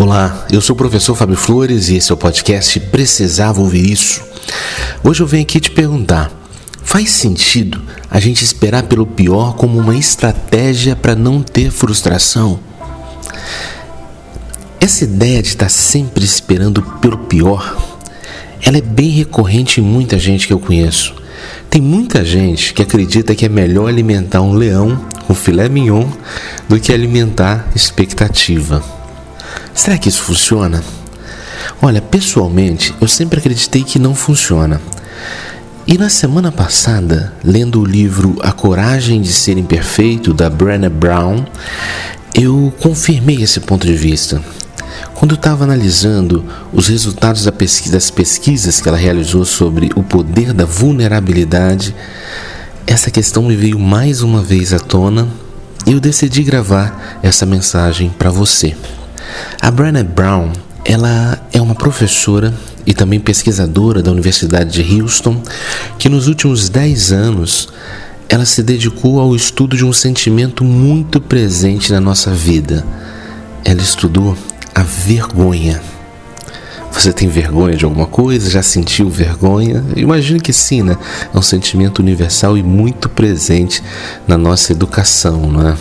Olá, eu sou o professor Fábio Flores e esse é o podcast Precisava Ouvir Isso. Hoje eu venho aqui te perguntar: faz sentido a gente esperar pelo pior como uma estratégia para não ter frustração? Essa ideia de estar sempre esperando pelo pior, ela é bem recorrente em muita gente que eu conheço. Tem muita gente que acredita que é melhor alimentar um leão com filé mignon do que alimentar expectativa. Será que isso funciona? Olha, pessoalmente, eu sempre acreditei que não funciona. E na semana passada, lendo o livro A Coragem de Ser Imperfeito, da Brené Brown, eu confirmei esse ponto de vista. Quando eu estava analisando os resultados das pesquisas que ela realizou sobre o poder da vulnerabilidade, essa questão me veio mais uma vez à tona e eu decidi gravar essa mensagem para você. A Brené Brown, ela é uma professora e também pesquisadora da Universidade de Houston, que nos últimos 10 anos ela se dedicou ao estudo de um sentimento muito presente na nossa vida. Ela estudou a vergonha. Você tem vergonha de alguma coisa? Já sentiu vergonha? Imagino que sim, né? É um sentimento universal e muito presente na nossa educação, não é?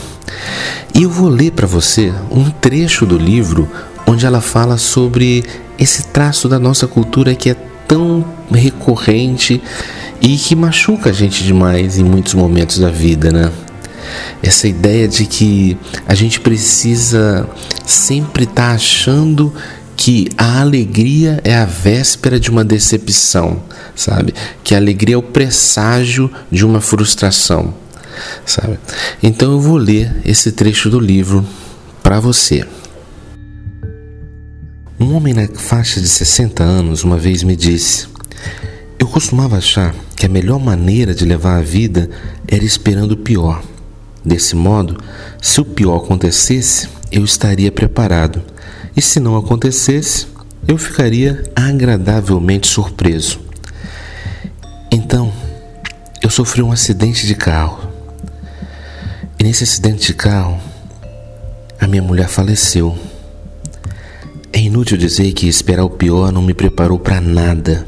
E eu vou ler para você um trecho do livro onde ela fala sobre esse traço da nossa cultura que é tão recorrente e que machuca a gente demais em muitos momentos da vida, né? Essa ideia de que a gente precisa sempre estar tá achando que a alegria é a véspera de uma decepção, sabe? Que a alegria é o presságio de uma frustração sabe? Então eu vou ler esse trecho do livro para você. Um homem na faixa de 60 anos uma vez me disse: Eu costumava achar que a melhor maneira de levar a vida era esperando o pior. Desse modo, se o pior acontecesse, eu estaria preparado, e se não acontecesse, eu ficaria agradavelmente surpreso. Então, eu sofri um acidente de carro. E nesse acidente de carro, a minha mulher faleceu. É inútil dizer que esperar o pior não me preparou para nada.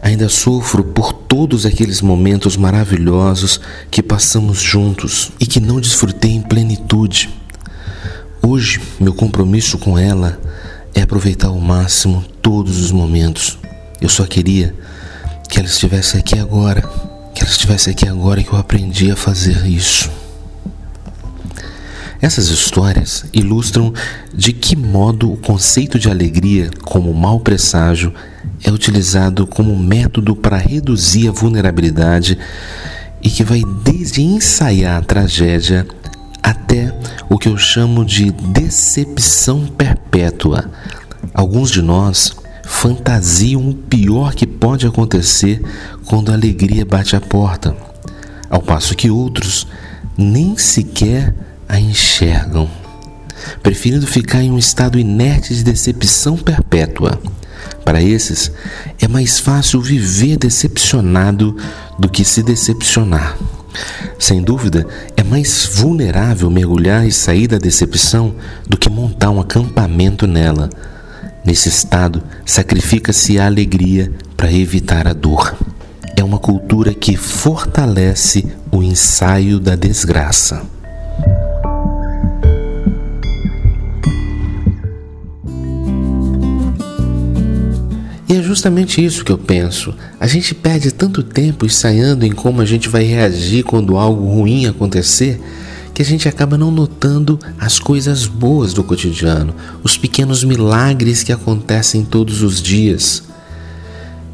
Ainda sofro por todos aqueles momentos maravilhosos que passamos juntos e que não desfrutei em plenitude. Hoje, meu compromisso com ela é aproveitar ao máximo todos os momentos. Eu só queria que ela estivesse aqui agora, que ela estivesse aqui agora que eu aprendi a fazer isso. Essas histórias ilustram de que modo o conceito de alegria como mau presságio é utilizado como método para reduzir a vulnerabilidade e que vai desde ensaiar a tragédia até o que eu chamo de decepção perpétua. Alguns de nós fantasiam o pior que pode acontecer quando a alegria bate a porta, ao passo que outros nem sequer a enxergam, preferindo ficar em um estado inerte de decepção perpétua. Para esses, é mais fácil viver decepcionado do que se decepcionar. Sem dúvida, é mais vulnerável mergulhar e sair da decepção do que montar um acampamento nela. Nesse estado, sacrifica-se a alegria para evitar a dor. É uma cultura que fortalece o ensaio da desgraça. Justamente isso que eu penso. A gente perde tanto tempo ensaiando em como a gente vai reagir quando algo ruim acontecer que a gente acaba não notando as coisas boas do cotidiano, os pequenos milagres que acontecem todos os dias.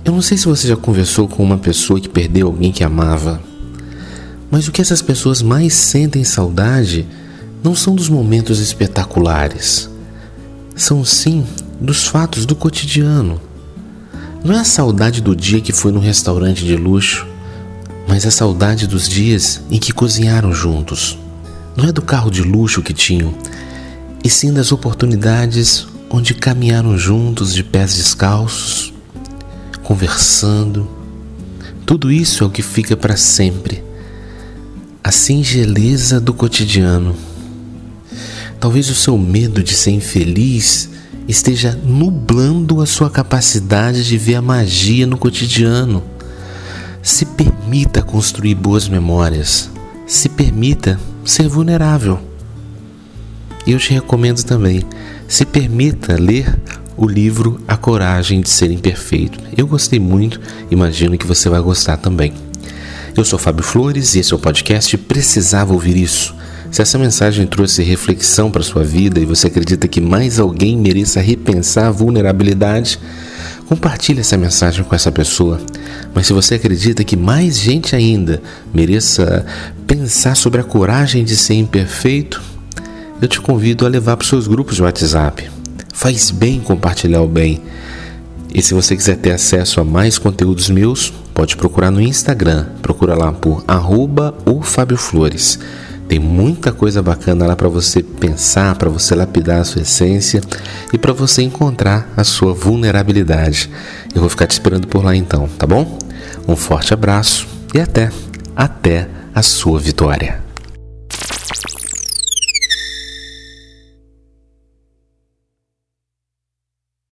Eu não sei se você já conversou com uma pessoa que perdeu alguém que amava, mas o que essas pessoas mais sentem saudade não são dos momentos espetaculares, são sim dos fatos do cotidiano não é a saudade do dia que foi no restaurante de luxo, mas a saudade dos dias em que cozinharam juntos. Não é do carro de luxo que tinham, e sim das oportunidades onde caminharam juntos de pés descalços, conversando. Tudo isso é o que fica para sempre. A singeleza do cotidiano. Talvez o seu medo de ser infeliz esteja nublando a sua capacidade de ver a magia no cotidiano. Se permita construir boas memórias. Se permita ser vulnerável. E eu te recomendo também, se permita ler o livro A Coragem de Ser Imperfeito. Eu gostei muito, imagino que você vai gostar também. Eu sou Fábio Flores e esse é o podcast Precisava Ouvir Isso. Se essa mensagem trouxe reflexão para sua vida e você acredita que mais alguém mereça repensar a vulnerabilidade, compartilhe essa mensagem com essa pessoa. Mas se você acredita que mais gente ainda mereça pensar sobre a coragem de ser imperfeito, eu te convido a levar para os seus grupos de WhatsApp. Faz bem compartilhar o bem. E se você quiser ter acesso a mais conteúdos meus, pode procurar no Instagram. Procura lá por arroba o Fábio Flores. Tem muita coisa bacana lá para você pensar, para você lapidar a sua essência e para você encontrar a sua vulnerabilidade. Eu vou ficar te esperando por lá então, tá bom? Um forte abraço e até, até a sua vitória.